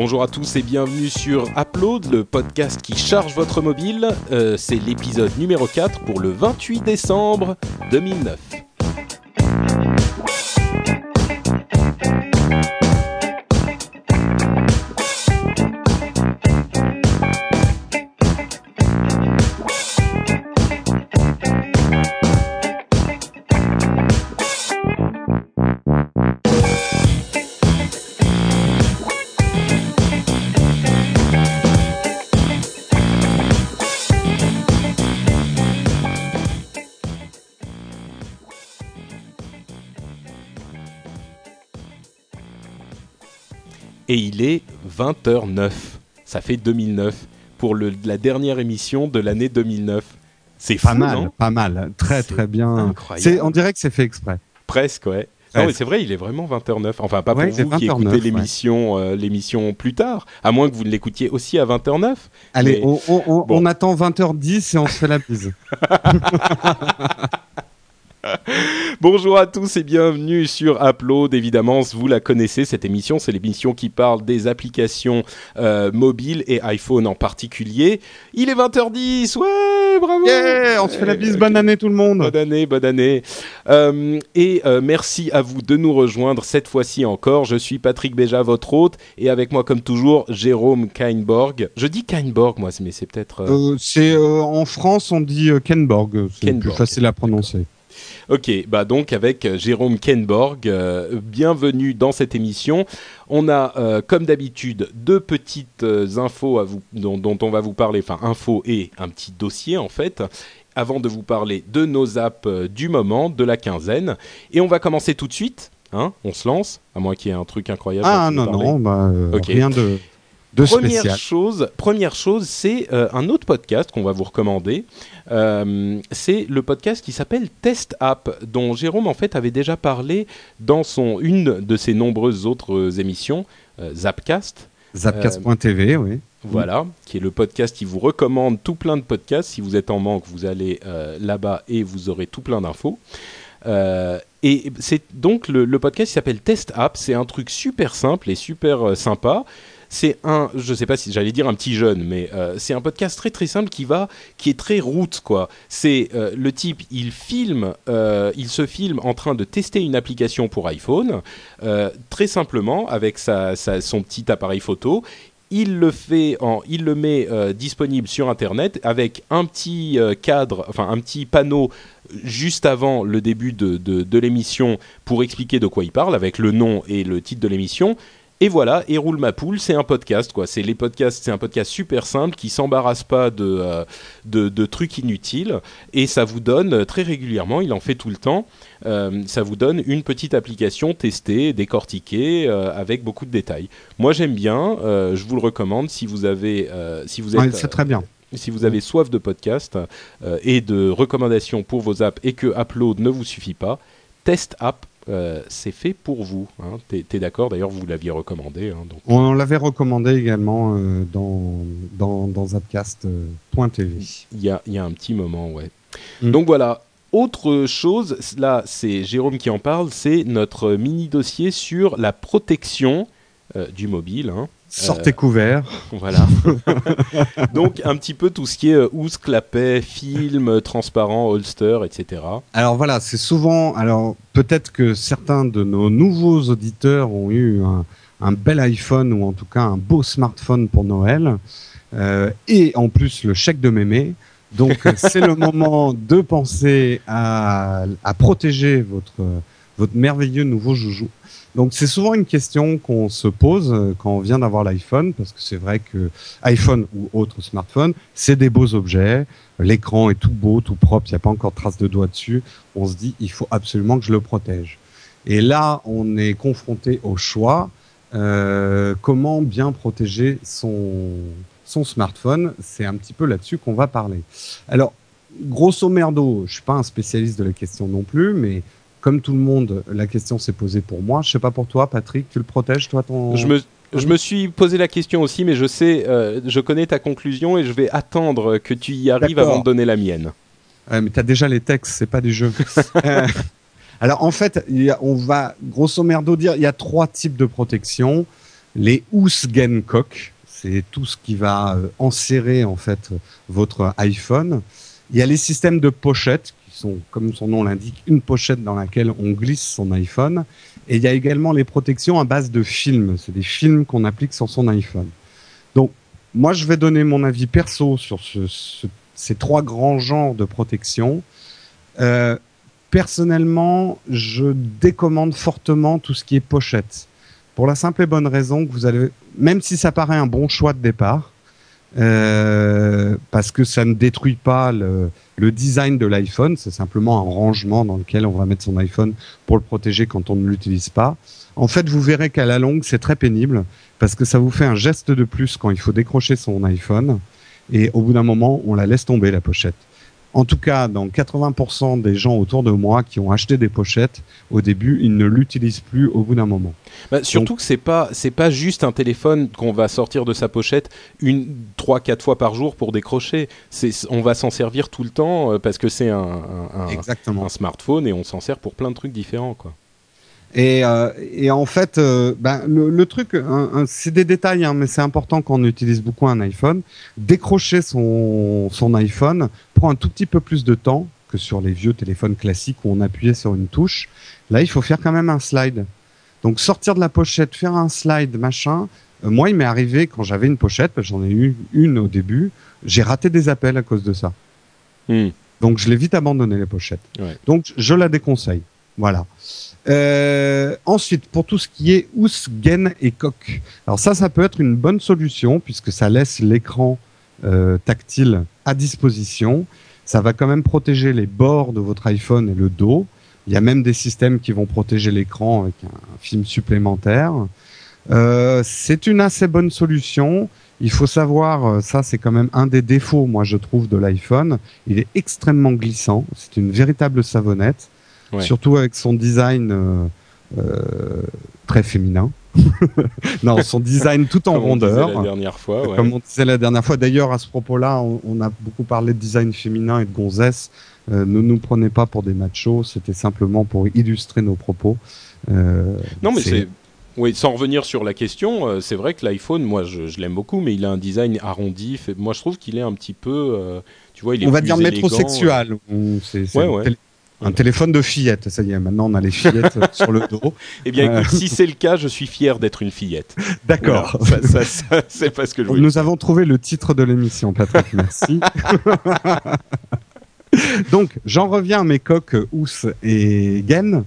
Bonjour à tous et bienvenue sur Upload, le podcast qui charge votre mobile. Euh, c'est l'épisode numéro 4 pour le 28 décembre 2009. Et il est 20h09. Ça fait 2009 pour le, la dernière émission de l'année 2009. C'est Pas fou, mal, non pas mal, très très bien. incroyable. C'est, on dirait que c'est fait exprès. Presque, ouais. Ouais, Non, mais c'est- vrai, il est vraiment 20h09. Enfin, pas Ouais, pour c'est vous qui 20h09, écoutez ouais. l'émission euh, l'émission plus tard, à moins que vous ne l'écoutiez aussi à 20h09. Allez, Mais- on- on- bon. on attend 20h10 et on se fait la bise. Bonjour à tous et bienvenue sur Upload. Évidemment, vous la connaissez, cette émission, c'est l'émission qui parle des applications euh, mobiles et iPhone en particulier. Il est 20h10, ouais, bravo Yeah, on se fait la bise. Bonne année tout le monde. Bonne année, bonne année. Euh, et euh, merci à vous de nous rejoindre cette fois-ci encore. Je suis Patrick Béja, votre hôte, et avec moi, comme toujours, Jérôme Kainborg. Je dis Kainborg, moi, mais c'est peut-être. c'est en France on dit Kenborg, c'est plus facile à prononcer. Ok, bah donc avec euh, Jérôme Kenborg, euh, bienvenue dans cette émission. On a, euh, comme d'habitude, deux petites euh, infos à vous, dont, dont on va vous parler, enfin infos et un petit dossier en fait, avant de vous parler de nos apps du moment, de la quinzaine. Et on va commencer tout de suite, hein, on se lance, à moins qu'il y ait un truc incroyable. Ah non parler. non, bah, rien de de Première chose, première chose, c'est euh, un autre podcast qu'on va vous recommander. Euh, c'est le podcast qui s'appelle Test App, dont Jérôme en fait avait déjà parlé dans son une de ses nombreuses autres euh, émissions, euh, Zapcast. Zapcast.tv, oui. Voilà, qui est le podcast qui vous recommande tout plein de podcasts. Si vous êtes en manque, vous allez là-bas et vous aurez tout plein d'infos. Euh, et c'est donc le, le podcast qui s'appelle Test App. C'est un truc super simple et super euh, sympa. C'est un, je sais pas si j'allais dire un petit jeune, mais euh, c'est un podcast très très simple qui va, qui est très route quoi. C'est euh, le type, il filme, euh, il se filme en train de tester une application pour iPhone, très simplement avec sa, son petit appareil photo il le fait en, il le met disponible sur internet avec un petit cadre, enfin un petit panneau juste avant le début de, de l'émission pour expliquer de quoi il parle avec le nom et le titre de l'émission. Et voilà, et roule ma poule, c'est un podcast quoi. C'est les podcasts, c'est un podcast super simple qui s'embarrasse pas de, euh, de de trucs inutiles et ça vous donne euh, très régulièrement, il en fait tout le temps, euh, ça vous donne une petite application testée, décortiquée euh, avec beaucoup de détails. Moi j'aime bien, euh, je vous le recommande si vous avez si vous êtes Ouais, c'est très bien. si vous avez soif de podcast et de recommandations pour vos apps et que Upload ne vous suffit pas, Test App, euh, c'est fait pour vous. Hein. T'es, t'es d'accord D'ailleurs, vous l'aviez recommandé. Hein, donc. On l'avait recommandé également euh, dans dans dans Zapcast.tv. Il y a, il y a un petit moment, ouais. Mm. Donc voilà. Autre chose, là, c'est Jérôme qui en parle, c'est notre mini dossier sur la protection euh, du mobile. Hein. Sortez couverts. Voilà. Donc un petit peu tout ce qui est euh, housse, clapet, film, euh, transparent, holster, etc. Alors voilà, c'est souvent. Alors peut-être que certains de nos nouveaux auditeurs ont eu un, un bel iPhone ou en tout cas un beau smartphone pour Noël euh, et en plus le chèque de mémé. Donc c'est le moment de penser à, à protéger votre votre merveilleux nouveau joujou. Donc c'est souvent une question qu'on se pose euh, quand on vient d'avoir l'iPhone parce que c'est vrai que iPhone ou autre smartphone, c'est des beaux objets. L'écran est tout beau, tout propre, il n'y a pas encore de trace de doigt dessus. On se dit, il faut absolument que je le protège. Et là, on est confronté au choix. Euh, comment bien protéger son, son smartphone C'est un petit peu là-dessus qu'on va parler. Alors, grosso merdo, je suis pas un spécialiste de la question non plus, mais comme tout le monde, la question s'est posée pour moi. Je sais pas pour toi, Patrick, tu le protèges, toi, ton... Je me, je me suis posé la question aussi, mais je sais, euh, je connais ta conclusion et je vais attendre que tu y arrives avant de donner la mienne. Mais t'as déjà les textes, c'est pas des jeux. Euh, Alors en fait, il y a- on va grosso merdo dire il y a trois types de protection. les Hoosgen-Cock, c'est tout ce qui va euh, enserrer en fait votre iPhone. Il y a les systèmes de pochettes qui sont, comme son nom l'indique, une pochette dans laquelle on glisse son iPhone. Et il y a également les protections à base de films. C'est des films qu'on applique sur son iPhone. Donc, moi, je vais donner mon avis perso sur ce, ces trois grands genres de protection. Euh, personnellement, je décommande fortement tout ce qui est pochette. Pour la simple et bonne raison que vous allez, même si ça paraît un bon choix de départ, euh, parce que ça ne détruit pas le, le design de l'iPhone, c'est simplement un rangement dans lequel on va mettre son iPhone pour le protéger quand on ne l'utilise pas. En fait, vous verrez qu'à la longue, c'est très pénible parce que ça vous fait un geste de plus quand il faut décrocher son iPhone et au bout d'un moment, on la laisse tomber la pochette en tout cas, dans 80% des gens autour de moi qui ont acheté des pochettes, au début, ils ne l'utilisent plus au bout d'un moment. Bah, surtout que c'est pas c'est pas juste un téléphone qu'on va sortir de sa pochette une trois quatre fois par jour pour décrocher. C'est on va s'en servir tout le temps euh, parce que c'est un, un, un, smartphone et on s'en sert pour plein de trucs différents quoi. Et, euh, et, en fait, euh, ben, le, le, truc, c'est des détails, hein, mais c'est important quand on utilise beaucoup un iPhone. Décrocher son, son iPhone prend un tout petit peu plus de temps que sur les vieux téléphones classiques où on appuyait sur une touche. Là, il faut faire quand même un slide. Donc sortir de la pochette, faire un slide, machin. Euh, moi, il m'est arrivé quand j'avais une pochette, j'en ai eu une au début, j'ai raté des appels à cause de ça. Hmm. Donc je l'ai vite abandonné les pochettes. Ouais. Donc je la déconseille. Voilà. Euh, ensuite, pour tout ce qui est housse, gaine et coque. Alors ça, ça peut être une bonne solution puisque ça laisse l'écran euh, tactile à disposition. Ça va quand même protéger les bords de votre iPhone et le dos. Il y a même des systèmes qui vont protéger l'écran avec un, film supplémentaire. Euh, c'est une assez bonne solution. Il faut savoir, ça c'est quand même un des défauts, moi je trouve, de l'iPhone. Il est extrêmement glissant. C'est une véritable savonnette surtout avec son design euh, euh, très féminin. non, son design tout en rondeur. la dernière fois. Ouais. Comme on disait la dernière fois. D'ailleurs, à ce propos-là, on, a beaucoup parlé de design féminin et de gonzesse. Euh, ne nous prenez pas pour des machos. C'était simplement pour illustrer nos propos. Euh, non, mais c'est oui, sans revenir sur la question, euh, c'est vrai que l'iPhone, moi, je, je l'aime beaucoup, mais il a un design arrondi. Fait, moi, je trouve qu'il est un petit peu, tu vois, il est On va dire élégant, métrosexuel. C'est ouais, ouais. Un téléphone de fillette, ça y est, maintenant on a les fillettes sur le dos. Eh bien, écoute, euh... si c'est le cas, je suis fier d'être une fillette. D'accord. Ça, ça, ça, c'est parce que je Nous avons trouvé le titre de l'émission, Patrick, merci. donc, j'en reviens à mes coques Ous et Gaine.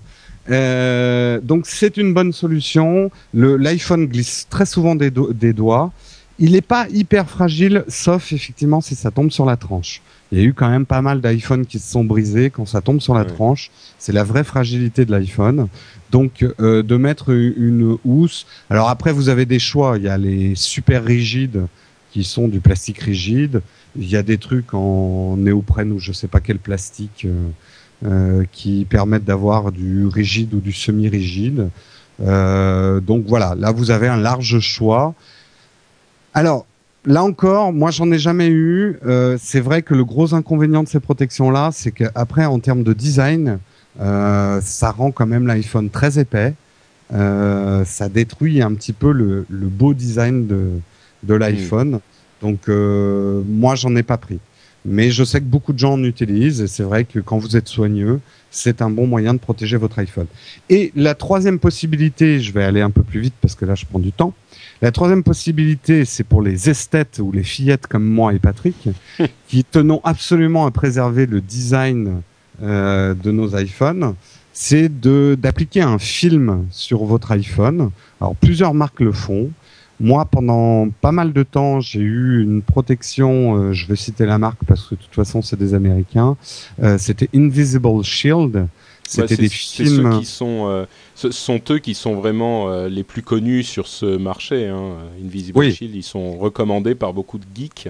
Euh, donc, c'est une bonne solution. Le, L'iPhone glisse très souvent des, do des doigts. Il n'est pas hyper fragile, sauf effectivement si ça tombe sur la tranche. Il y a eu quand même pas mal d'iPhone qui se sont brisés quand ça tombe sur la ouais. tranche. C'est la vraie fragilité de l'iPhone. Donc euh, de mettre une housse. Alors après vous avez des choix. Il y a les super rigides qui sont du plastique rigide. Il y a des trucs en néoprène ou je sais pas quel plastique euh, euh, qui permettent d'avoir du rigide ou du semi-rigide. Euh, donc voilà, là vous avez un large choix. Alors là encore, moi j'en ai jamais eu. Euh, c'est vrai que le gros inconvénient de ces protections-là, c'est qu'après en termes de design, euh, ça rend quand même l'iPhone très épais. Euh, ça détruit un petit peu le, le beau design de, de l'iPhone. Mmh. Donc euh, moi j'en ai pas pris. Mais je sais que beaucoup de gens en utilisent et c'est vrai que quand vous êtes soigneux, c'est un bon moyen de protéger votre iPhone. Et la troisième possibilité, je vais aller un peu plus vite parce que là je prends du temps. La troisième possibilité, c'est pour les esthètes ou les fillettes comme moi et Patrick, qui tenons absolument à préserver le design euh, de nos iPhones, c'est de d'appliquer un film sur votre iPhone. Alors plusieurs marques le font. Moi, pendant pas mal de temps, j'ai eu une protection. Euh, je vais citer la marque parce que de toute façon, c'est des Américains. Euh, C'était Invisible Shield. C'était des films. Ceux qui sont, euh, ce sont eux qui sont vraiment les plus connus sur ce marché. Hein. Invisible oui. Shield, ils sont recommandés par beaucoup de geeks.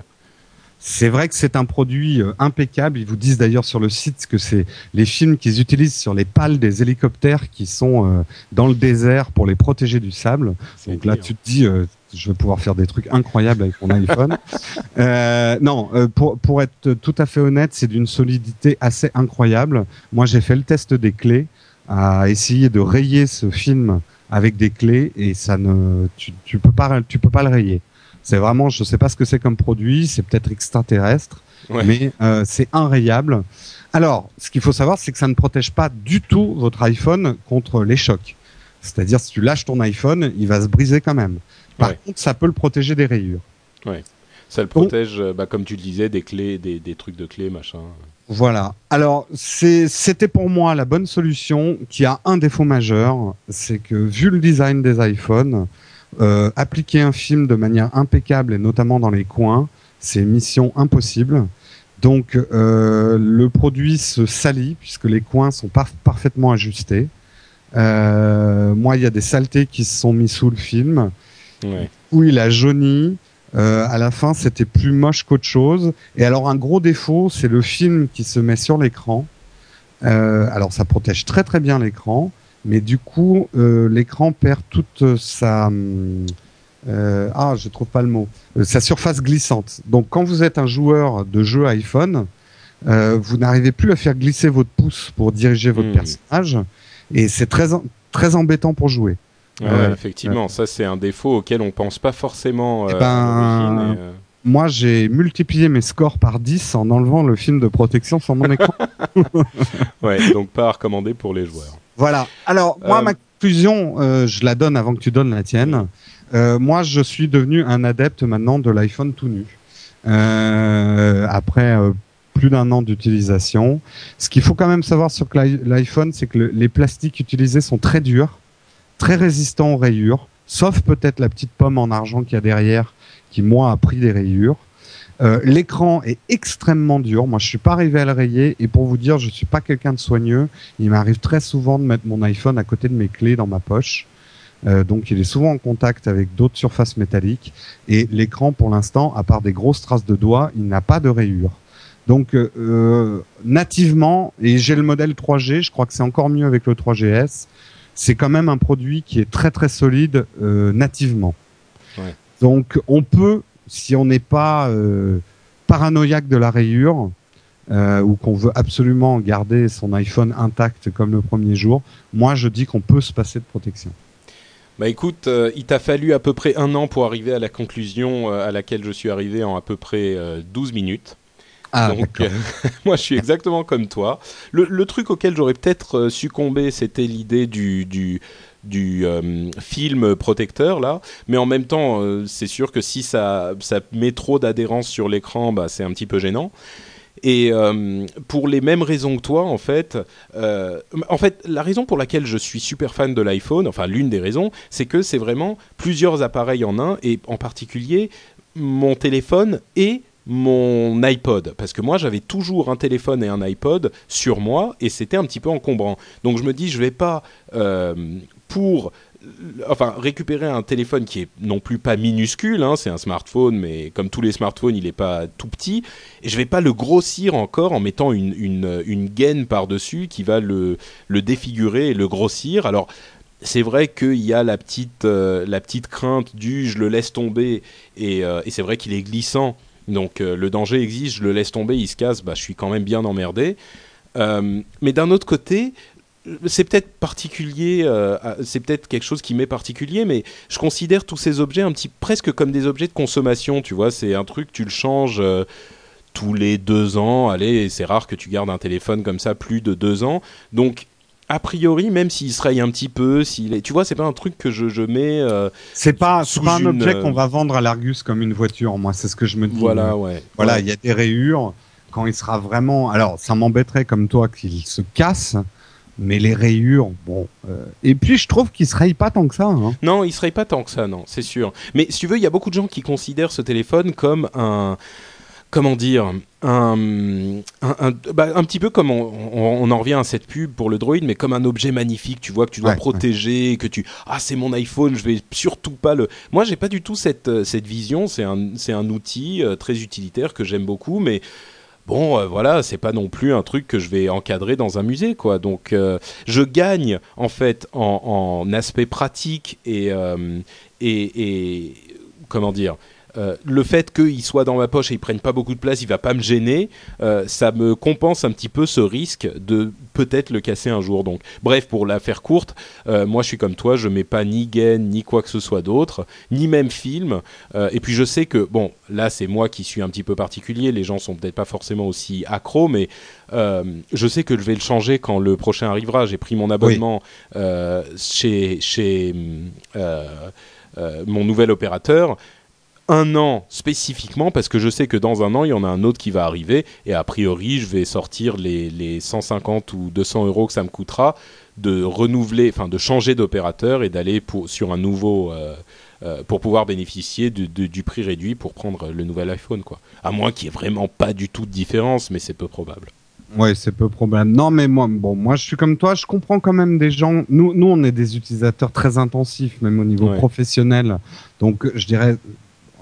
C'est vrai que c'est un produit euh, impeccable. Ils vous disent d'ailleurs sur le site que c'est les films qu'ils utilisent sur les pales des hélicoptères qui sont euh, dans le désert pour les protéger du sable. Donc là, tu te dis, euh, je vais pouvoir faire des trucs incroyables avec mon iPhone. Euh, non, pour, pour être tout à fait honnête, c'est d'une solidité assez incroyable. Moi, j'ai fait le test des clés à essayer de rayer ce film avec des clés et ça ne, tu, tu peux pas, tu peux pas le rayer. C'est vraiment, je sais pas ce que c'est comme produit, c'est peut-être extraterrestre, mais euh, c'est inrayable. Alors, ce qu'il faut savoir, c'est que ça ne protège pas du tout votre iPhone contre les chocs. C'est-à-dire, si tu lâches ton iPhone, il va se briser quand même. Par contre, ça peut le protéger des rayures. Ouais. Ça le protège, euh, bah, comme tu le disais, des clés, des, des trucs de clés, machin. Voilà. Alors, c'était pour moi la bonne solution qui a un défaut majeur, c'est que vu le design des iPhones, euh, appliquer un film de manière impeccable et notamment dans les coins, c'est mission impossible. Donc euh, le produit se salit puisque les coins sont parfaitement ajustés. Euh, moi, il y a des saletés qui se sont mis sous le film. Ouais. Où il a jauni. À la fin, c'était plus moche qu'autre chose. Et alors, un gros défaut, c'est le film qui se met sur l'écran. Alors, ça protège très très bien l'écran, mais du coup, euh, l'écran perd toute sa euh, ah, je trouve pas le mot, euh, sa surface glissante. Donc, quand vous êtes un joueur de jeu iPhone, euh, vous n'arrivez plus à faire glisser votre pouce pour diriger votre hmm. personnage, et c'est très très embêtant pour jouer. effectivement, ça c'est un défaut auquel on pense pas forcément. Eh ben, moi, j'ai multiplié mes scores par 10 en enlevant le film de protection sur mon écran. ouais, donc pas à recommander pour les joueurs. Voilà. Alors, moi, ma conclusion, je la donne avant que tu donnes la tienne. Euh, moi, je suis devenu un adepte maintenant de l'iPhone tout nu. Euh, après euh, plus d'un an d'utilisation. Ce qu'il faut quand même savoir sur l'iPhone, c'est que les plastiques utilisés sont très durs, très résistants aux rayures, sauf peut-être la petite pomme en argent qu'il y a derrière, qui moi a pris des rayures. Euh, L'écran est extrêmement dur. Moi, je suis pas arrivé à le rayer. Et pour vous dire, je suis pas quelqu'un de soigneux. Il m'arrive très souvent de mettre mon iPhone à côté de mes clés dans ma poche. Euh, donc il est souvent en contact avec d'autres surfaces métalliques et l'écran pour l'instant, à part des grosses traces de doigts, il n'a pas de rayures. Donc euh, nativement, et j'ai le modèle 3G, je crois que c'est encore mieux avec le 3GS, c'est quand même un produit qui est très très solide euh, nativement. Ouais. Donc on peut, si on n'est pas euh, paranoïaque de la rayure, euh, ou qu'on veut absolument garder son iPhone intact comme le premier jour, moi je dis qu'on peut se passer de protection. Bah écoute, euh, il t'a fallu à peu près un an pour arriver à la conclusion à laquelle je suis arrivé en à peu près 12 euh, minutes. Ah, Donc, moi, je suis exactement comme toi. Le, le truc auquel j'aurais peut-être succombé, c'était l'idée du, du, du film protecteur là, mais en même temps, c'est sûr que si ça, ça met trop d'adhérence sur l'écran, bah, c'est un petit peu gênant. Et euh, pour les mêmes raisons que toi, en fait, euh, en fait, la raison pour laquelle je suis super fan de l'iPhone, enfin l'une des raisons, c'est que c'est vraiment plusieurs appareils en un, et en particulier mon téléphone et mon iPod. Parce que moi j'avais toujours un téléphone et un iPod sur moi et c'était un petit peu encombrant. Donc je me dis je vais pas euh, pour enfin récupérer un téléphone qui est non plus pas minuscule, hein, c'est un smartphone, mais comme tous les smartphones, il n'est pas tout petit. Et je vais pas le grossir encore en mettant une, une, une gaine par dessus qui va le, le défigurer et le grossir. Alors c'est vrai qu'il y a la petite, euh, la petite crainte du je le laisse tomber et, euh, et c'est vrai qu'il est glissant. Donc euh, le danger existe, je le laisse tomber, il se casse, bah, je suis quand même bien emmerdé. mais d'un autre côté, c'est peut-être particulier, euh, c'est peut-être quelque chose qui m'est particulier, mais je considère tous ces objets un petit presque comme des objets de consommation. Tu vois, c'est un truc, tu le changes euh, tous les deux ans. Allez, c'est rare que tu gardes un téléphone comme ça plus de deux ans. Donc, a priori, même s'il se raye un petit peu, s'il est, tu vois, c'est pas un truc que je, mets. Euh, c'est pas, pas un objet qu'on va vendre à l'Argus comme une voiture. Moi, c'est ce que je me dis. Voilà, ouais. Voilà, il y a des rayures. Quand il sera vraiment, alors, ça m'embêterait comme toi qu'il se casse mais les rayures, bon. Euh, et puis je trouve qu'il se raye pas tant que ça. Hein. Non, il se raye pas tant que ça, non, c'est sûr. Mais si tu veux, il y a beaucoup de gens qui considèrent ce téléphone comme un, comment dire, un, un, bah, un petit peu comme on, on, en revient à cette pub pour le Droid, mais comme un objet magnifique. Tu vois que tu dois protéger, que tu, ah c'est mon iPhone, je vais surtout pas le. Moi, j'ai pas du tout cette cette vision. C'est un c'est un outil euh, très utilitaire que j'aime beaucoup, mais bon, euh, voilà, c'est pas non plus un truc que je vais encadrer dans un musée, quoi. Donc, euh, je gagne en fait en, aspect pratique et, euh, et, comment dire. Euh, le fait qu'il soit dans ma poche et il prenne pas beaucoup de place, il va pas me gêner, euh, ça me compense un petit peu ce risque de peut-être le casser un jour. Donc, bref, pour la faire courte, euh, moi je suis comme toi, je mets pas ni gain ni quoi que ce soit d'autre, ni même film. et puis je sais que bon, là c'est moi qui suis un petit peu particulier, les gens sont peut-être pas forcément aussi accros, mais je sais que je vais le changer quand le prochain arrivera. J'ai pris mon abonnement chez chez mon nouvel opérateur un an spécifiquement parce que je sais que dans un an il y en a un autre qui va arriver et a priori je vais sortir les, les 150 ou 200 euros que ça me coûtera de renouveler, enfin de changer d'opérateur et d'aller sur un nouveau euh, euh, pour pouvoir bénéficier du, du, prix réduit pour prendre le nouvel iPhone quoi. À moins qu'il n'y ait vraiment pas du tout de différence, mais c'est peu probable. Ouais, c'est peu probable. Non, mais moi, bon, moi, je suis comme toi. Je comprends quand même des gens. Nous, nous, on est des utilisateurs très intensifs, même au niveau professionnel. Donc, je dirais,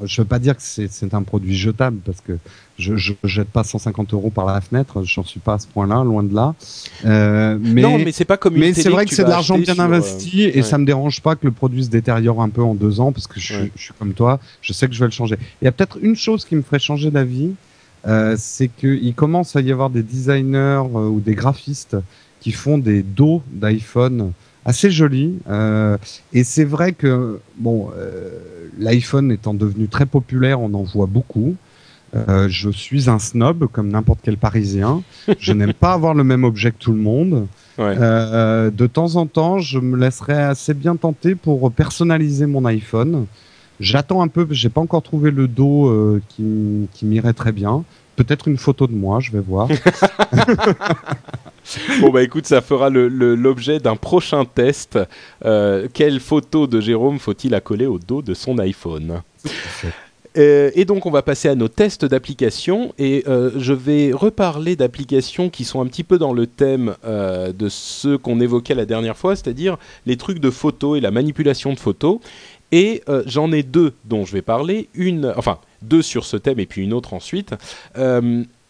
je veux pas dire que c'est un produit jetable parce que je, je jette pas 150 euros par la fenêtre, j'en suis pas à ce point-là, loin de là. Euh, mais non, mais c'est pas comme une Mais c'est vrai que, c'est de l'argent bien investi euh, et ça me dérange pas que le produit se détériore un peu en deux ans parce que je, je suis comme toi, je sais que je vais le changer. Il y a peut-être une chose qui me ferait changer d'avis, euh, c'est qu'il commence à y avoir des designers euh, ou des graphistes qui font des dos d'iPhone assez joli. Euh, et c'est vrai que bon, euh, l'iPhone étant devenu très populaire, on en voit beaucoup. Euh, je suis un snob comme n'importe quel Parisien. Je n'aime pas avoir le même objet que tout le monde. Ouais. Euh, de temps en temps, je me laisserai assez bien tenter pour personnaliser mon iPhone. J'attends un peu, j'ai pas encore trouvé le dos euh, qui, qui m'irait très bien. Peut-être une photo de moi, je vais voir. bon bah écoute, ça fera l'objet d'un prochain test. Euh, quelle photo de Jérôme faut-il accoler au dos de son iPhone? Euh, et donc on va passer à nos tests d'applications et euh, je vais reparler d'applications qui sont un petit peu dans le thème de ce qu'on évoquait la dernière fois, c'est-à-dire les trucs de photos et la manipulation de photos. Et j'en ai deux dont je vais parler, une, enfin deux sur ce thème et puis une autre ensuite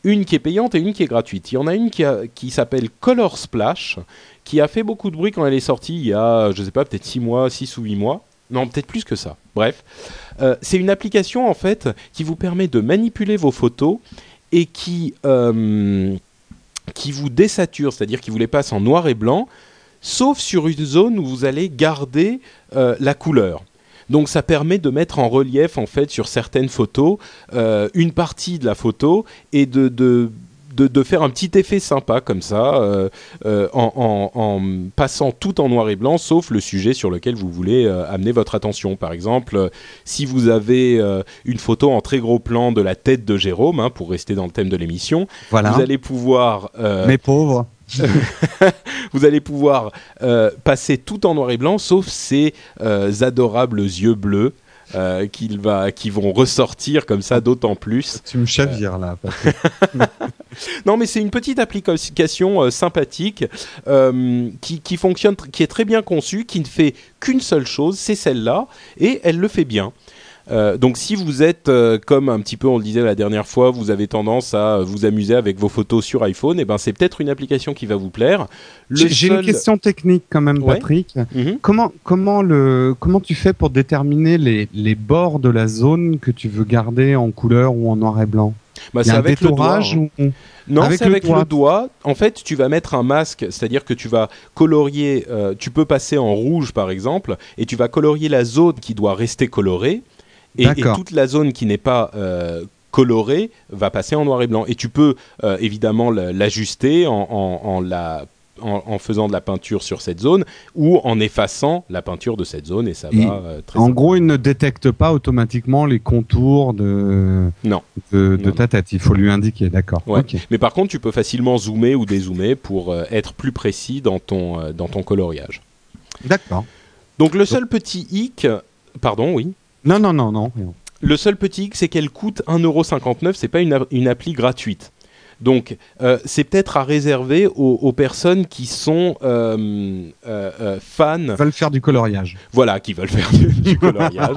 une qui est payante et une qui est gratuite. Il y en a une qui, s'appelle Color Splash, qui a fait beaucoup de bruit quand elle est sortie il y a, je sais pas, peut-être 6 mois, 6 ou 8 mois. Non, peut-être plus que ça. Bref. Euh, c'est une application, en fait, qui vous permet de manipuler vos photos et qui, euh, qui vous désature, c'est-à-dire qui vous les passe en noir et blanc, sauf sur une zone où vous allez garder euh, la couleur. Donc ça permet de mettre en relief en fait sur certaines photos euh, une partie de la photo et de, de de, faire un petit effet sympa comme ça, euh, euh, en, passant tout en noir et blanc, sauf le sujet sur lequel vous voulez amener votre attention. Par exemple, si vous avez une photo en très gros plan de la tête de Jérôme, hein, pour rester dans le thème de l'émission, vous allez pouvoir... Mes pauvres vous allez pouvoir euh, passer tout en noir et blanc, sauf ces euh, adorables yeux bleus. Euh, va, qui vont ressortir comme ça d'autant plus. Tu me chavires là. non, mais c'est une petite application sympathique qui, qui, fonctionne, qui est très bien conçue, qui ne fait qu'une seule chose, c'est celle-là, et elle le fait bien. Euh, donc si vous êtes euh, comme un petit peu on le disait la dernière fois, vous avez tendance à vous amuser avec vos photos sur iPhone, et eh ben c'est peut-être une application qui va vous plaire. J'ai une question technique quand même, Patrick. Mhm. Comment comment le comment tu fais pour déterminer les, les bords de la zone que tu veux garder en couleur ou en noir et blanc? Bah, c'est avec le doigt. Hein. Non, c'est avec le doigt. En fait, tu vas mettre un masque, c'est-à-dire que tu vas colorier. Euh, tu peux passer en rouge, par exemple, et tu vas colorier la zone qui doit rester colorée. Et, toute la zone qui n'est pas euh, colorée va passer en noir et blanc. Et tu peux euh, évidemment l'ajuster en, en, la en, faisant de la peinture sur cette zone ou en effaçant la peinture de cette zone et ça va euh, très En gros, il ne détecte pas automatiquement les contours de, non. de, ta tête. Il faut lui indiquer, d'accord. Mais par contre, tu peux facilement zoomer ou dézoomer pour être plus précis dans ton, dans ton coloriage. D'accord. Donc le seul petit hic, pardon, oui. Non, non, non, non. Le seul petit c'est qu'elle coûte 1,59€, c'est pas une appli gratuite. Donc, euh, c'est peut-être à réserver aux, personnes qui sont euh, euh, fans. Veulent faire du coloriage. Voilà, qui veulent faire du, coloriage.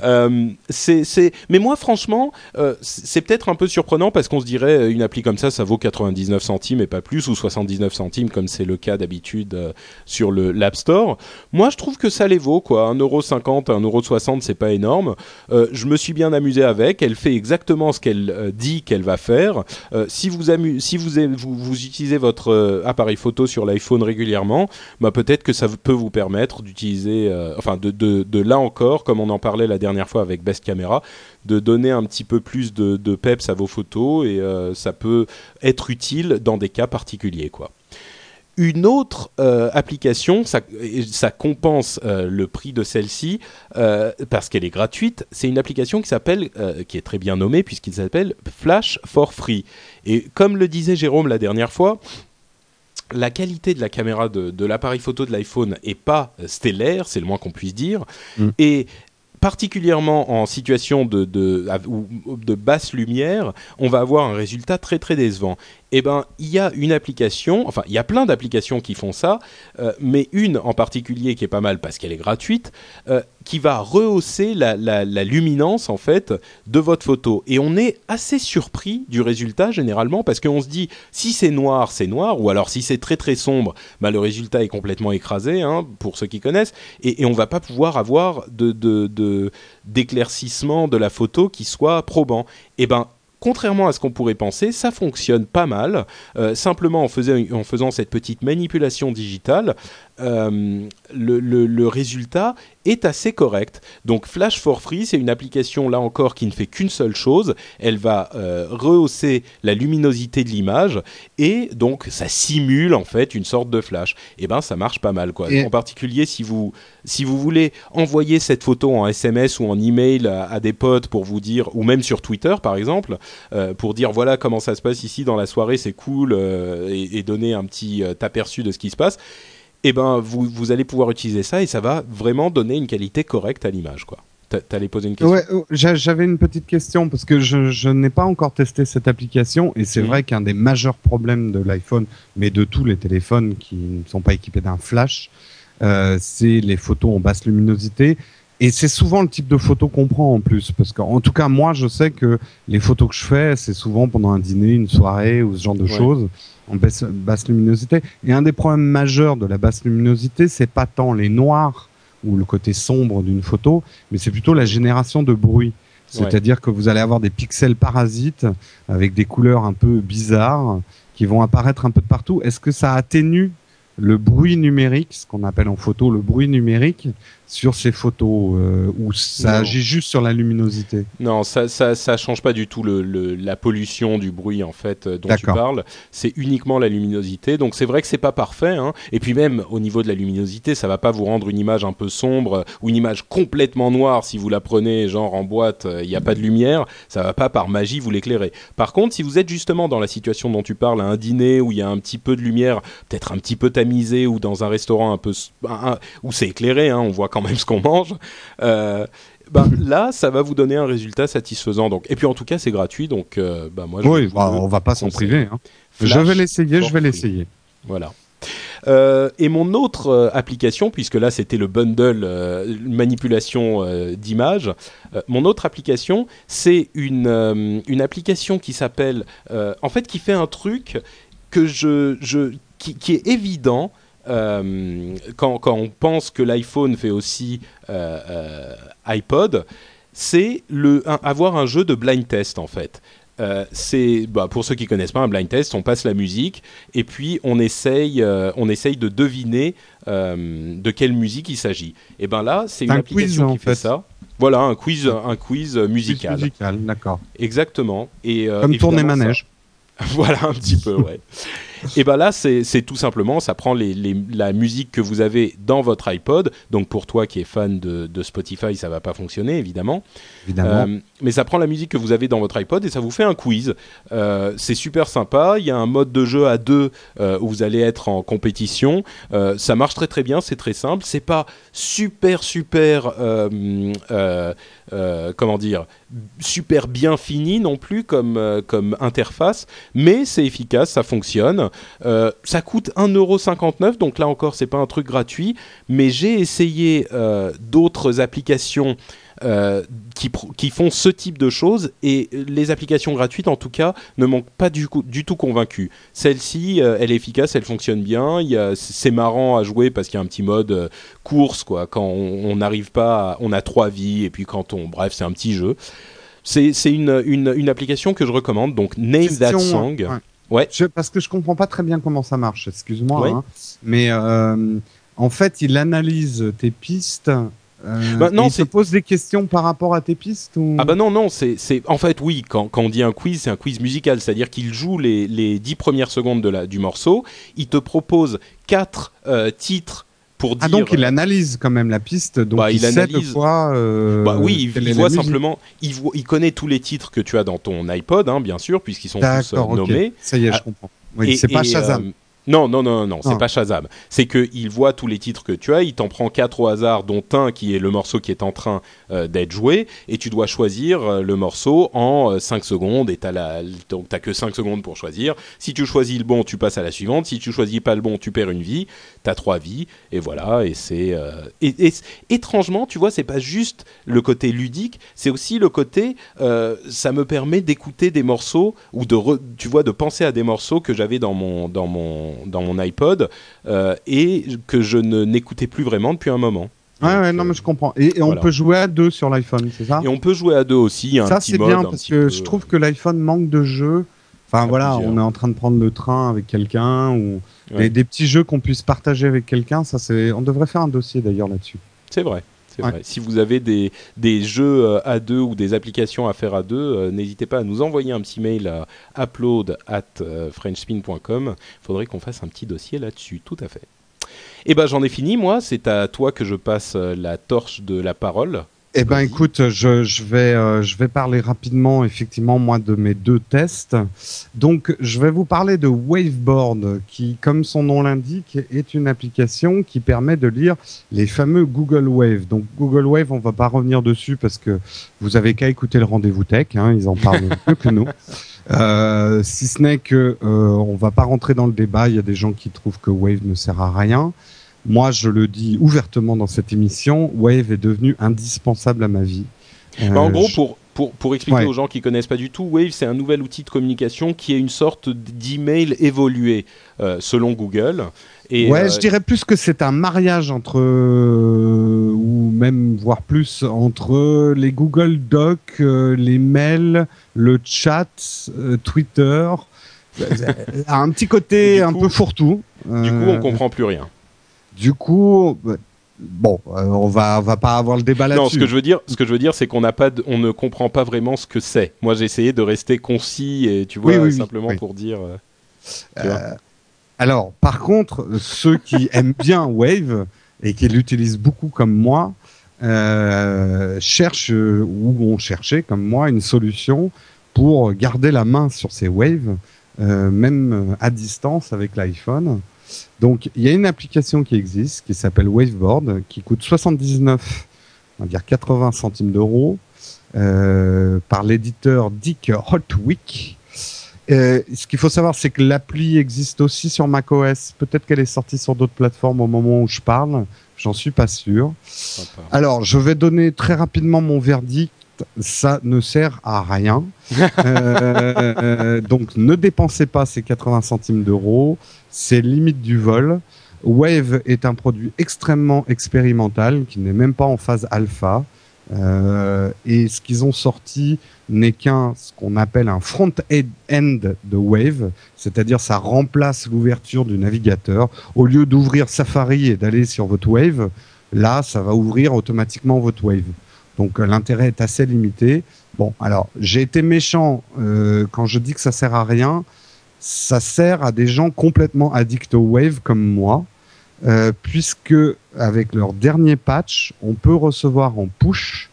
Mais moi, franchement, c'est peut-être un peu surprenant parce qu'on se dirait une appli comme ça, ça vaut 99 centimes et pas plus, ou 79 centimes comme c'est le cas d'habitude sur le l'App Store. Moi, je trouve que ça les vaut, quoi. 1,50€, 1,60€, c'est pas énorme. je me suis bien amusé avec. Elle fait exactement ce qu'elle dit qu'elle va faire. si si vous, utilisez votre euh, appareil photo sur l'iPhone régulièrement, bah peut-être que ça peut vous permettre d'utiliser, euh, enfin de, là encore, comme on en parlait la dernière fois avec Best Camera, de donner un petit peu plus de, de peps à vos photos et euh, ça peut être utile dans des cas particuliers. Une autre euh, application, ça, ça compense euh, le prix de celle-ci euh, parce qu'elle est gratuite. C'est une application qui s'appelle, qui est très bien nommée puisqu'il s'appelle Flash for Free. Et comme le disait Jérôme la dernière fois, la qualité de la caméra de, l'appareil photo de l'iPhone est pas stellaire, c'est le moins qu'on puisse dire. Mm. Et particulièrement en situation de, de, de, basse lumière, on va avoir un résultat très très décevant eh ben, il y a une application, enfin, il y a plein d'applications qui font ça, euh, mais une en particulier qui est pas mal parce qu'elle est gratuite, euh, qui va rehausser la, luminance en fait de votre photo. Et on est assez surpris du résultat généralement parce qu'on se dit si c'est noir, c'est noir, ou alors si c'est très très sombre, bah, le résultat est complètement écrasé, hein, pour ceux qui connaissent, et, et on va pas pouvoir avoir de d'éclaircissement de, la photo qui soit probant. Eh ben contrairement à ce qu'on pourrait penser, ça fonctionne pas mal. Euh, simplement en faisant, cette petite manipulation digitale, euh, le, résultat est assez correct. Donc Flash for Free, c'est une application là encore qui ne fait qu'une seule chose. Elle va euh, rehausser la luminosité de l'image et donc ça simule en fait une sorte de flash. Et eh ben ça marche pas mal quoi. En particulier si vous si vous voulez envoyer cette photo en SMS ou en email à, à des potes pour vous dire ou même sur Twitter par exemple euh, pour dire voilà comment ça se passe ici dans la soirée, c'est cool et, et, donner un petit aperçu de ce qui se passe eh ben vous, vous, allez pouvoir utiliser ça et ça va vraiment donner une qualité correcte à l'image quoi. T'allais poser une question Ouais, oh, j'avais une petite question parce que je, je n'ai pas encore testé cette application et c'est mhm. vrai qu'un des majeurs problèmes de l'iPhone, mais de tous les téléphones qui ne sont pas équipés d'un flash, euh, c'est les photos en basse luminosité. Et c'est souvent le type de photo qu'on prend en plus, parce qu'en tout cas moi je sais que les photos que je fais, c'est souvent pendant un dîner, une soirée ou ce genre de choses en basse, basse, luminosité. Et un des problèmes majeurs de la basse luminosité, c'est pas tant les noirs ou le côté sombre d'une photo, mais c'est plutôt la génération de bruit. C'est-à-dire que vous allez avoir des pixels parasites avec des couleurs un peu bizarres qui vont apparaître un peu de partout. Est-ce que ça atténue le bruit numérique, ce qu'on appelle en photo le bruit numérique, sur ces photos euh, ou ça agit juste sur la luminosité Non, ça, ça, ça change pas du tout le, la pollution du bruit en fait euh, dont tu parles. C'est uniquement la luminosité. Donc c'est vrai que c'est pas parfait. Hein. Et puis même au niveau de la luminosité, ça va pas vous rendre une image un peu sombre euh, ou une image complètement noire si vous la prenez genre en boîte, il n'y a pas de lumière. Ça va pas par magie vous l'éclairer. Par contre, si vous êtes justement dans la situation dont tu parles, à un dîner où il y a un petit peu de lumière, peut-être un petit peu tamisé ou dans un restaurant un peu où c'est éclairé, hein, on voit quand même ce qu'on mange. Euh, ben, là, ça va vous donner un résultat satisfaisant. Donc, et puis en tout cas, c'est gratuit. Donc, euh, ben, moi, je oui, bah, on va pas s'en priver. Hein. Je vais l'essayer. Je vais l'essayer. Voilà. Euh, et mon autre application, puisque là c'était le bundle manipulation d'images, mon autre application c'est une, une application qui s'appelle, en fait, qui fait un truc que je, je qui, qui est évident, euh, quand, quand, on pense que l'iPhone fait aussi euh, euh, iPod, c'est avoir un jeu de blind test en fait. c'est bah, pour ceux qui connaissent pas un blind test, on passe la musique et puis on essaye, on essaye de deviner de quelle musique il s'agit. Et ben là, c'est une application qui fait, ça. Voilà, un quiz, un quiz musical. musical, d'accord. Exactement. Et comme tourner manège. voilà un petit peu, ouais. Et ben là, c'est tout simplement, ça prend les, les, la musique que vous avez dans votre iPod. Donc pour toi qui es fan de, de Spotify, ça va pas fonctionner évidemment. Évidemment. Euh, mais ça prend la musique que vous avez dans votre iPod et ça vous fait un quiz. Euh, c'est super sympa. Il y a un mode de jeu à deux euh, où vous allez être en compétition. Ça marche très très bien. C'est très simple. C'est pas super super euh, comment dire super bien fini non plus comme euh, comme interface, mais c'est efficace, ça fonctionne. Euh, ça coûte 1,59€, donc là encore c'est pas un truc gratuit, mais j'ai essayé d'autres applications euh, qui, font ce type de choses et les applications gratuites en tout cas ne m'ont pas du, coup, du tout convaincu. Celle-ci, euh, elle est efficace, elle fonctionne bien, c'est marrant à jouer parce qu'il y a un petit mode euh, course quoi. Quand on n'arrive pas, à- on a trois vies et puis quand on, bref, c'est un petit jeu. C'est une, une, une application que je recommande, donc Name That Question, Song. ouais. Ouais. Je- parce que je comprends pas très bien comment ça marche. Excuse-moi. Ouais. hein. Mais en fait, il analyse tes pistes. Euh, Bah, non, pose des questions par rapport à tes pistes ou... Ah bah non, non, c'est, en fait oui, quand, quand on dit un quiz, c'est un quiz musical, c'est-à-dire qu'il joue les, les 10 premières secondes de la, du morceau, il te propose quatre euh, titres pour dire... Ah donc il analyse quand même la piste, donc Bah, il, il sait analyse- de quoi. euh, Bah oui, il, voit simplement, il, voit- il connaît tous les titres que tu as dans ton iPod, hein, bien sûr, puisqu'ils sont tous euh, nommés. Ça y est, Ah, je comprends. Oui, c'est pas Shazam. Euh, non, non, non, non, c'est Non. pas Shazam. C'est que il voit tous les titres que tu as, il t'en prend quatre au hasard, dont un qui est le morceau qui est en train euh, d'être joué, et tu dois choisir euh, le morceau en 5 secondes, et t'as la, donc t'as que 5 secondes pour choisir. Si tu choisis le bon, tu passes à la suivante. Si tu choisis pas le bon, tu perds une vie. T'as trois vies, et voilà. Et c'est euh, et, et- étrangement, tu vois, c'est pas juste le côté ludique, c'est aussi le côté, euh, ça me permet d'écouter des morceaux ou de, re- tu vois, de penser à des morceaux que j'avais dans mon dans mon dans mon iPod euh, et que je ne n'écoutais plus vraiment depuis un moment. Ouais, Donc, ouais, non, euh, mais je comprends. Et, et on voilà. peut jouer à deux sur l'iPhone, c'est ça? Et on peut jouer à deux aussi. un Ça c'est bien parce que peu, je trouve que l'iPhone manque de jeux. Enfin voilà, on est en train de prendre le train avec quelqu'un ou Ouais. des, des petits jeux qu'on puisse partager avec quelqu'un. Ça c'est, on devrait faire un dossier d'ailleurs là-dessus. C'est vrai. C'est Ouais. vrai. Si vous avez des, des jeux euh, à deux ou des applications à faire à deux, euh, n'hésitez pas à nous envoyer un petit mail à upload at euh, frenchspin.com. Il faudrait qu'on fasse un petit dossier là-dessus, tout à fait. Eh ben j'en ai fini, moi. C'est à toi que je passe la torche de la parole. Eh ben écoute, je, je vais euh, je vais parler rapidement effectivement moi de mes deux tests. Donc je vais vous parler de Waveboard qui comme son nom l'indique est une application qui permet de lire les fameux Google Wave. Donc Google Wave, on va pas revenir dessus parce que vous avez qu'à écouter le rendez-vous tech, hein, ils en parlent mieux que nous. Euh, si ce n'est que euh, on va pas rentrer dans le débat, il y a des gens qui trouvent que Wave ne sert à rien. Moi, je le dis ouvertement dans cette émission, Wave est devenu indispensable à ma vie. Bah, en Euh, gros, je- pour, pour, pour expliquer Ouais. aux gens qui connaissent pas du tout, Wave, c'est un nouvel outil de communication qui est une sorte d'email évolué euh, selon Google. Et, ouais, euh, je dirais plus que c'est un mariage entre, euh, ou même voire plus, entre les Google Docs, les mails, le chat, Twitter. Euh, un petit Et côté un coup- peu fourre-tout. du coup, on comprend plus rien. Du coup, bon, euh, on va on va pas avoir le débat là-dessus. Non, ce que je veux dire, ce que je veux dire, c'est qu'on n'a pas, de- on ne comprend pas vraiment ce que c'est. Moi, j'ai essayé de rester concis et tu vois Oui, oui, oui, simplement oui. pour dire. euh. Euh, alors, par contre, ceux qui aiment bien Wave et qui l'utilisent beaucoup comme moi euh, cherchent ou ont cherché comme moi une solution pour garder la main sur ces Waves, même à distance avec l'iPhone. Donc, il y a une application qui existe qui s'appelle Waveboard, qui coûte 79, on va dire 80 centimes d'euros, euh, par l'éditeur Dick Hotwick. Euh, ce qu'il faut savoir, c'est que l'appli existe aussi sur macOS. Peut-être qu'elle est sortie sur d'autres plateformes au moment où je parle. J'en suis pas sûr. Sympa. Alors, je vais donner très rapidement mon verdict. Ça ne sert à rien. Euh, donc, ne dépensez pas ces 80 centimes d'euros. C'est limite du vol. Wave est un produit extrêmement expérimental qui n'est même pas en phase alpha. Euh, et ce qu'ils ont sorti n'est qu'un ce qu'on appelle un front-end de Wave, c'est-à-dire ça remplace l'ouverture du navigateur. Au lieu d'ouvrir Safari et d'aller sur votre Wave, là, ça va ouvrir automatiquement votre Wave. Donc euh, l'intérêt est assez limité. Bon, alors j'ai été méchant euh, quand je dis que ça sert à rien ça sert à des gens complètement addicts au Wave comme moi, euh, puisque avec leur dernier patch, on peut recevoir en push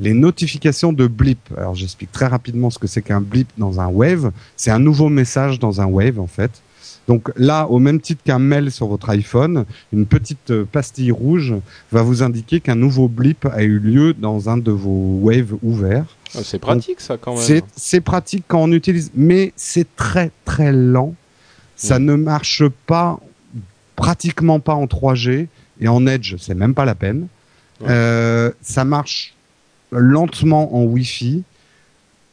les notifications de blip. Alors j'explique très rapidement ce que c'est qu'un blip dans un Wave. C'est un nouveau message dans un Wave en fait. Donc là, au même titre qu'un mail sur votre iPhone, une petite euh, pastille rouge va vous indiquer qu'un nouveau blip a eu lieu dans un de vos waves ouverts. Ah, c'est pratique ça quand même. C'est pratique quand on utilise, mais c'est très très lent. Ça ne marche pas, pratiquement pas en 3G et en Edge, c'est même pas la peine. Euh, ça marche lentement en Wi-Fi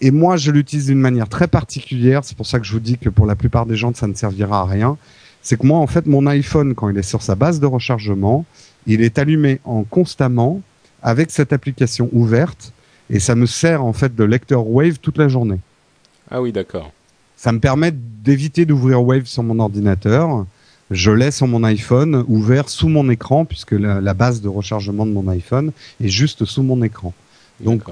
et moi, je l'utilise d'une manière très particulière. C'est pour ça que je vous dis que pour la plupart des gens, ça ne servira à rien. C'est que moi, en fait, mon iPhone, quand il est sur sa base de rechargement, il est allumé en constamment avec cette application ouverte et ça me sert en fait de lecteur Wave toute la journée. Ah oui, d'accord. Ça me permet d'éviter d'ouvrir Wave sur mon ordinateur. Je laisse sur mon iPhone ouvert sous mon écran puisque la, la, base de rechargement de mon iPhone est juste sous mon écran. Donc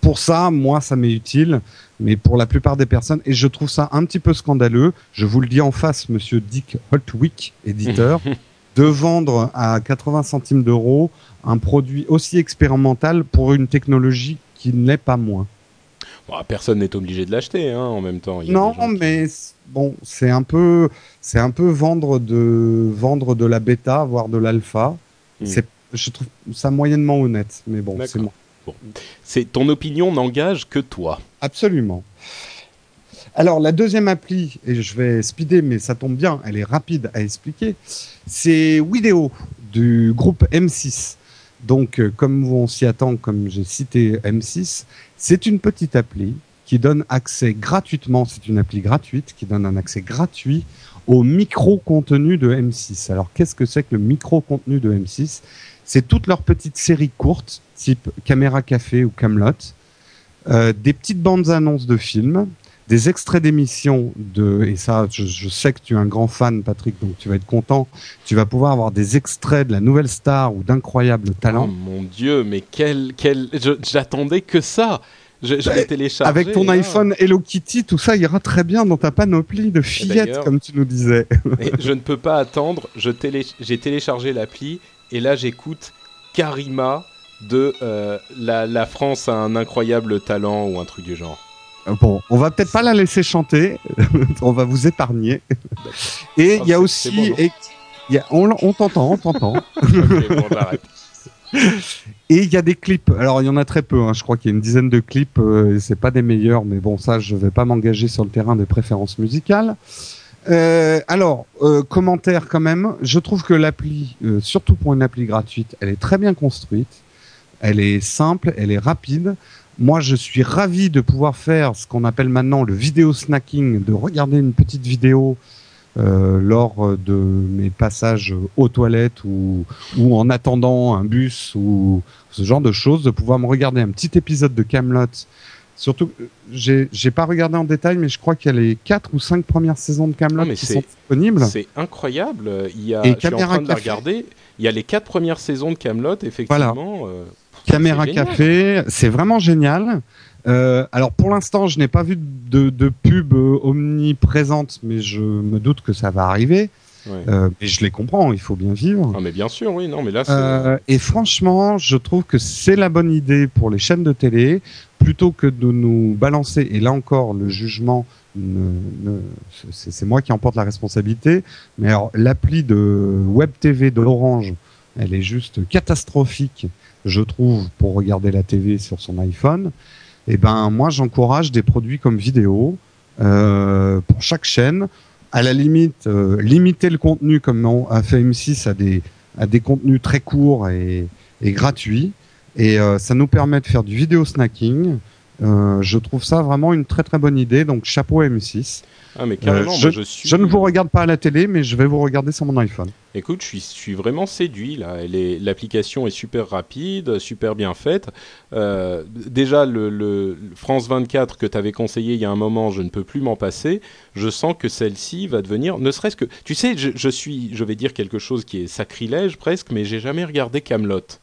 pour ça, moi, ça m'est utile, mais pour la plupart des personnes, et je trouve ça un petit peu scandaleux, je vous le dis en face, monsieur Dick Holtwick, éditeur, de vendre à 80 centimes d'euros un produit aussi expérimental pour une technologie qui n'est pas moins. Bon, personne n'est obligé de l'acheter hein, en même temps. non, mais bon, c'est un peu, c'est un peu vendre de vendre de la bêta, voire de l'alpha. Hmm. C'est, je trouve ça moyennement honnête, mais bon, c'est moi. C'est ton opinion n'engage que toi. Absolument. Alors la deuxième appli, et je vais speeder, mais ça tombe bien, elle est rapide à expliquer, c'est Wideo du groupe M6. Donc euh, comme on s'y attend, comme j'ai cité M6, c'est une petite appli qui donne accès gratuitement, c'est une appli gratuite qui donne un accès gratuit au micro-contenu de M6. Alors qu'est-ce que c'est que le micro-contenu de M6 C'est toutes leurs petites séries courtes type Caméra Café ou Camelot, euh, des petites bandes annonces de films, des extraits d'émissions de et ça je, sais que tu es un grand fan Patrick donc tu vas être content tu vas pouvoir avoir des extraits de la nouvelle star ou d'incroyables talents. Oh mon dieu mais quel quel j'attendais que ça. Je, je l'ai téléchargé avec ton iPhone Hello Kitty tout ça ira très bien dans ta panoplie de fillettes comme tu nous disais. Je ne peux pas attendre je télé j'ai téléchargé l'appli et là j'écoute Karima de euh, la, France a un incroyable talent ou un truc du genre. Euh, bon, on va peut-être pas la laisser chanter, on va vous épargner. Et il y a aussi, on, t'entend, on t'entend. et il y a des clips. Alors il y en a très peu. Hein. Je crois qu'il y a une dizaine de clips. Euh, c'est pas des meilleurs, mais bon, ça, je vais pas m'engager sur le terrain des préférences musicales. Alors, commentaire quand même. Je trouve que l'appli, surtout pour une appli gratuite, elle est très bien construite. Elle est simple, elle est rapide. Moi, je suis ravi de pouvoir faire ce qu'on appelle maintenant le vidéo snacking, de regarder une petite vidéo euh, lors de mes passages aux toilettes ou, ou en attendant un bus ou ce genre de choses, de pouvoir me regarder un petit épisode de Camelot. Surtout, j'ai j'ai pas regardé en détail, mais je crois qu'il y a les quatre ou cinq premières saisons de Camelot qui sont disponibles. C'est incroyable. Il y a, Et je suis en train de regarder. Il y a les quatre premières saisons de Camelot, effectivement. Voilà. Euh, Caméra Café, c'est vraiment génial. Euh, alors pour l'instant, je n'ai pas vu de, de pub euh, omniprésente, mais je me doute que ça va arriver. Euh, et je les comprends, il faut bien vivre. Ah mais bien sûr, oui, non, mais là. Euh, et franchement, je trouve que c'est la bonne idée pour les chaînes de télé, plutôt que de nous balancer. Et là encore, le jugement, c'est moi qui emporte la responsabilité. Mais alors, l'appli de Web TV de Orange, elle est juste catastrophique je trouve, pour regarder la TV sur son iPhone, et eh ben moi j'encourage des produits comme vidéo euh, pour chaque chaîne. À la limite, euh, limiter le contenu comme a fait M6 à des à des contenus très courts et gratuits. Et euh, ça nous permet de faire du vidéo snacking. Euh, je trouve ça vraiment une très très bonne idée. Donc chapeau M6. Ah mais carrément, je, je, suis... je, ne vous regarde pas à la télé, mais je vais vous regarder sur mon iPhone. Écoute, je suis, je suis vraiment séduit là. L'application est, super rapide, super bien faite. Euh, déjà, le, le, France 24 que tu avais conseillé il y a un moment, je ne peux plus m'en passer. Je sens que celle-ci va devenir, ne serait-ce que, tu sais, je, je, suis, je vais dire quelque chose qui est sacrilège presque, mais j'ai jamais regardé Camelot.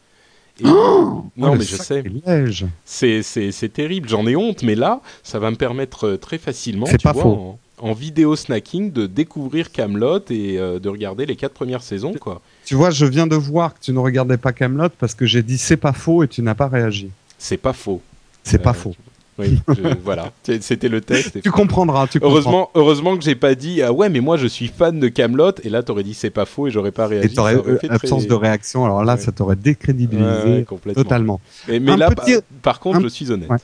Oh non, oh, mais je sais. C'est terrible, j'en ai honte, mais là, ça va me permettre euh, très facilement. Pas vois, faux. en vidéo snacking de découvrir Camelot et euh, de regarder les quatre premières saisons, quoi. Tu vois, je viens de voir que tu ne regardais pas Camelot parce que j'ai dit c'est pas faux et tu n'as pas réagi. C'est pas faux. C'est pas Euh, faux. Oui, je- voilà, c'était le test. Tu comprendras. Tu. Heureusement, heureusement que j'ai pas dit ah ouais mais moi je suis fan de Camelot et là t'aurais dit c'est pas faux et j'aurais pas réagi. Et t'aurais euh, fait absence très- de réaction. Alors là, Ouais. ça t'aurait décrédibilisé Ouais, ouais, complètement. totalement. Mais, mais Un là petit- par, par contre un- je suis honnête. Ouais.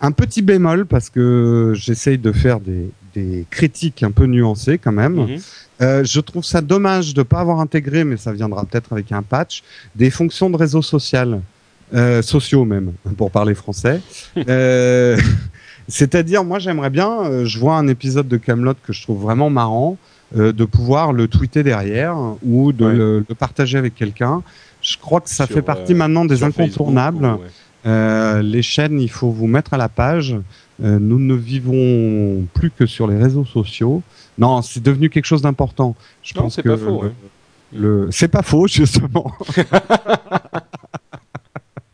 Un petit bémol parce que j'essaye de faire des, des critiques un peu nuancées quand même. Mhm. Euh, je trouve ça dommage de ne pas avoir intégré, mais ça viendra peut-être avec un patch, des fonctions de réseau social, euh, sociaux même, pour parler français. Euh, C'est-à-dire, moi, j'aimerais bien, euh, je vois un épisode de Camelot que je trouve vraiment marrant, euh, de pouvoir le tweeter derrière ou de Ouais. le, le partager avec quelqu'un. Je crois que ça Sur, fait partie euh, maintenant des incontournables. Facebook, ou- ouais. Euh, les chaînes, il faut vous mettre à la page. Euh, nous ne vivons plus que sur les réseaux sociaux. Non, c'est devenu quelque chose d'important. Je Non, pense c'est que pas faux, ouais. le- c'est pas faux justement.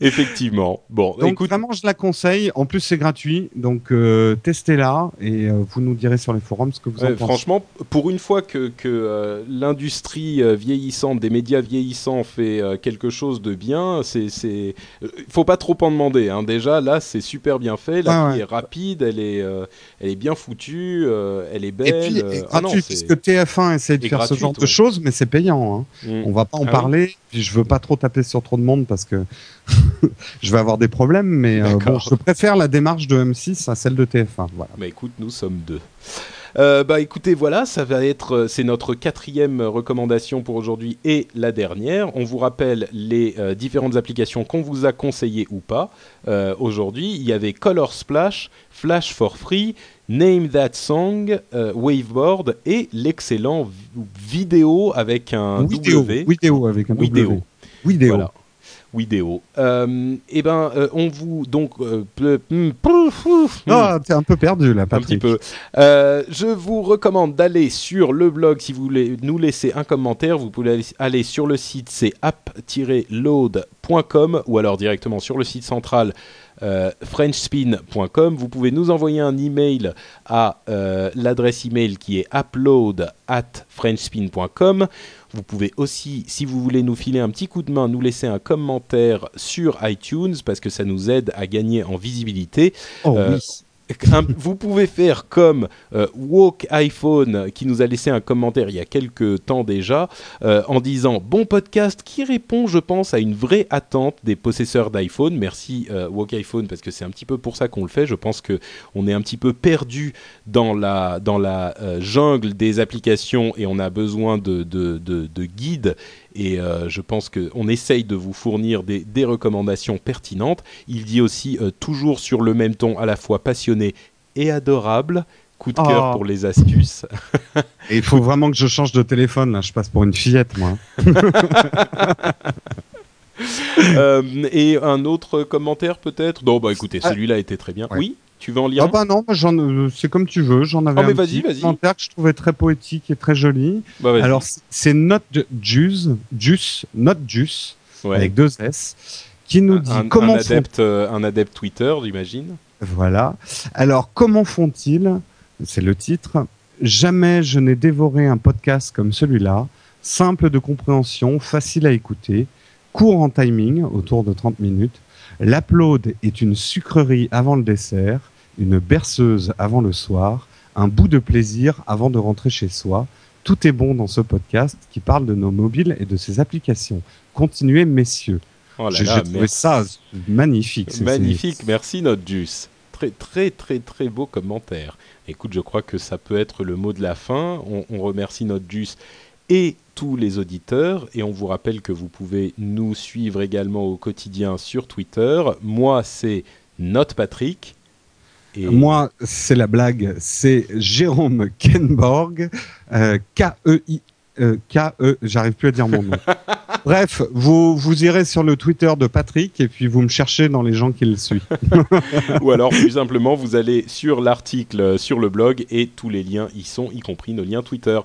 Effectivement. Bon, Donc écoute, vraiment, je la conseille. En plus, c'est gratuit, donc euh, testez-la et euh, vous nous direz sur les forums ce que vous en Ouais, pensez. franchement, pour une fois que, que euh, l'industrie vieillissante, des médias vieillissants fait quelque chose de bien, c'est, c'est, faut pas trop en demander. Hein. Déjà, là, c'est super bien fait. La ouais. est rapide, elle est, elle est bien foutue, elle est Et belle. puis, et ah non, gratuit, puisque TF1 essaie de et faire ce genre de choses, mais c'est payant. Hein. Mm. On va pas en Ah oui parler. Puis je veux pas trop taper sur trop de monde parce que je vais avoir des problèmes. Mais euh, bon, je préfère la démarche de M6 à celle de TF1. Voilà. Bah écoute, nous sommes deux. Euh, bah écoutez, voilà, ça va être, euh, c'est notre quatrième recommandation pour aujourd'hui et la dernière. On vous rappelle les euh, différentes applications qu'on vous a conseillées ou pas. Euh, aujourd'hui, il y avait Color Splash, Flash for Free, Name That Song, Waveboard et l'excellent vi- vidéo avec un Vidéo, W. vidéo avec un Vidéo. W. Vidéo. Voilà. Vidéo. Euh, et ben, euh, on vous donc. euh. Ah, t'es un peu perdu là, Un Patrick. petit peu. Euh, je vous recommande d'aller sur le blog si vous voulez nous laisser un commentaire. Vous pouvez aller- aller sur le site, c'est app-load.com ou alors directement sur le site central euh, frenchspin.com. Vous pouvez nous envoyer un email à euh, l'adresse email qui est upload at frenchspin.com. Vous pouvez aussi, si vous voulez nous filer un petit coup de main, nous laisser un commentaire sur iTunes parce que ça nous aide à gagner en visibilité. Oh Euh, oui. Vous pouvez faire comme euh, Walk iPhone qui nous a laissé un commentaire il y a quelques temps déjà euh, en disant bon podcast qui répond je pense à une vraie attente des possesseurs d'iPhone. Merci euh, Walk iPhone parce que c'est un petit peu pour ça qu'on le fait. Je pense que on est un petit peu perdu dans la dans la euh, jungle des applications et on a besoin de, de, de guides et euh, je pense qu'on essaye de vous fournir des, des recommandations pertinentes. Il dit aussi euh, toujours sur le même ton, à la fois passionné et adorable. Coup de cœur Oh. pour les astuces. Et il faut vraiment que je change de téléphone là. Je passe pour une fillette moi. Euh, et un autre commentaire peut-être? Non, bah écoutez, Ah. celui-là était très bien. Ouais. Oui, tu veux en lire Ah bah non, euh, c'est comme tu veux. J'en avais Ah, un petit commentaire que je trouvais très poétique et très joli. Bah. Alors c'est- Not Juice, Juice, Not Juice Ouais. avec deux S, qui nous dit un, comment un font adepte, euh, un adepte Twitter, j'imagine. Voilà. Alors, comment font-ils C'est le titre. Jamais je n'ai dévoré un podcast comme celui-là. Simple de compréhension, facile à écouter, court en timing, autour de 30 minutes. L'upload est une sucrerie avant le dessert, une berceuse avant le soir, un bout de plaisir avant de rentrer chez soi. Tout est bon dans ce podcast qui parle de nos mobiles et de ses applications. Continuez, messieurs. Oh J'ai trouvé merci. ça magnifique. Magnifique, merci notre Juice. Très très très très beau commentaire. Écoute, je crois que ça peut être le mot de la fin. On, on remercie notre Juice et tous les auditeurs et on vous rappelle que vous pouvez nous suivre également au quotidien sur Twitter. Moi, c'est Note Patrick. Et Moi, c'est la blague. C'est Jérôme Kenborg, euh, K-E-I. K-E, j'arrive plus à dire mon nom. Bref, vous, vous irez sur le Twitter de Patrick et puis vous me cherchez dans les gens qui le suivent. Ou alors, plus simplement, vous allez sur l'article sur le blog et tous les liens y sont, y compris nos liens Twitter.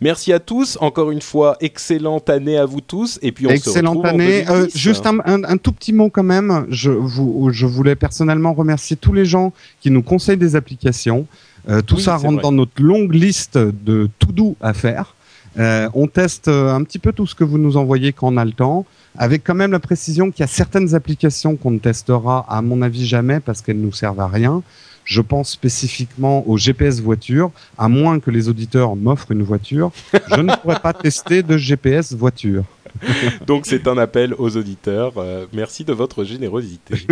Merci à tous. Encore une fois, excellente année à vous tous. Et puis on excellente se retrouve année. En euh, juste un, un, un, tout petit mot quand même. Je, vous, je voulais personnellement remercier tous les gens qui nous conseillent des applications. Euh, tout Oui, ça rentre vrai. dans notre longue liste de tout doux à faire. Euh, on teste euh, un petit peu tout ce que vous nous envoyez quand on a le temps, avec quand même la précision qu'il y a certaines applications qu'on ne testera à mon avis jamais parce qu'elles nous servent à rien. Je pense spécifiquement au GPS voiture, à moins que les auditeurs m'offrent une voiture, je ne pourrais pas tester de GPS voiture. Donc c'est un appel aux auditeurs. Euh, merci de votre générosité.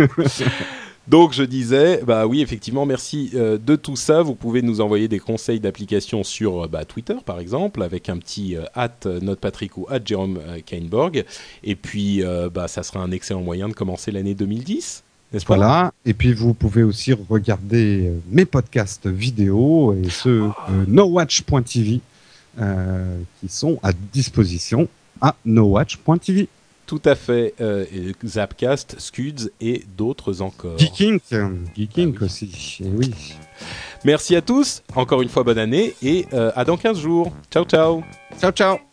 Donc je disais, bah oui effectivement, merci euh, de tout ça. Vous pouvez nous envoyer des conseils d'application sur euh, bah, Twitter par exemple, avec un petit euh, at notepatrick ou at Jérôme euh, Kainborg. Et puis euh, bah, ça sera un excellent moyen de commencer l'année 2010, n'est-ce pas? Voilà. Et puis vous pouvez aussi regarder euh, mes podcasts vidéo et ceux euh, nowatch.tv euh, qui sont à disposition à nowatch.tv. Tout à fait. euh, Zapcast, Scuds et d'autres encore. Geeking, Geeking Ah oui. aussi. Et oui. Merci à tous. Encore une fois bonne année et euh, à dans 15 jours. Ciao ciao. Ciao ciao.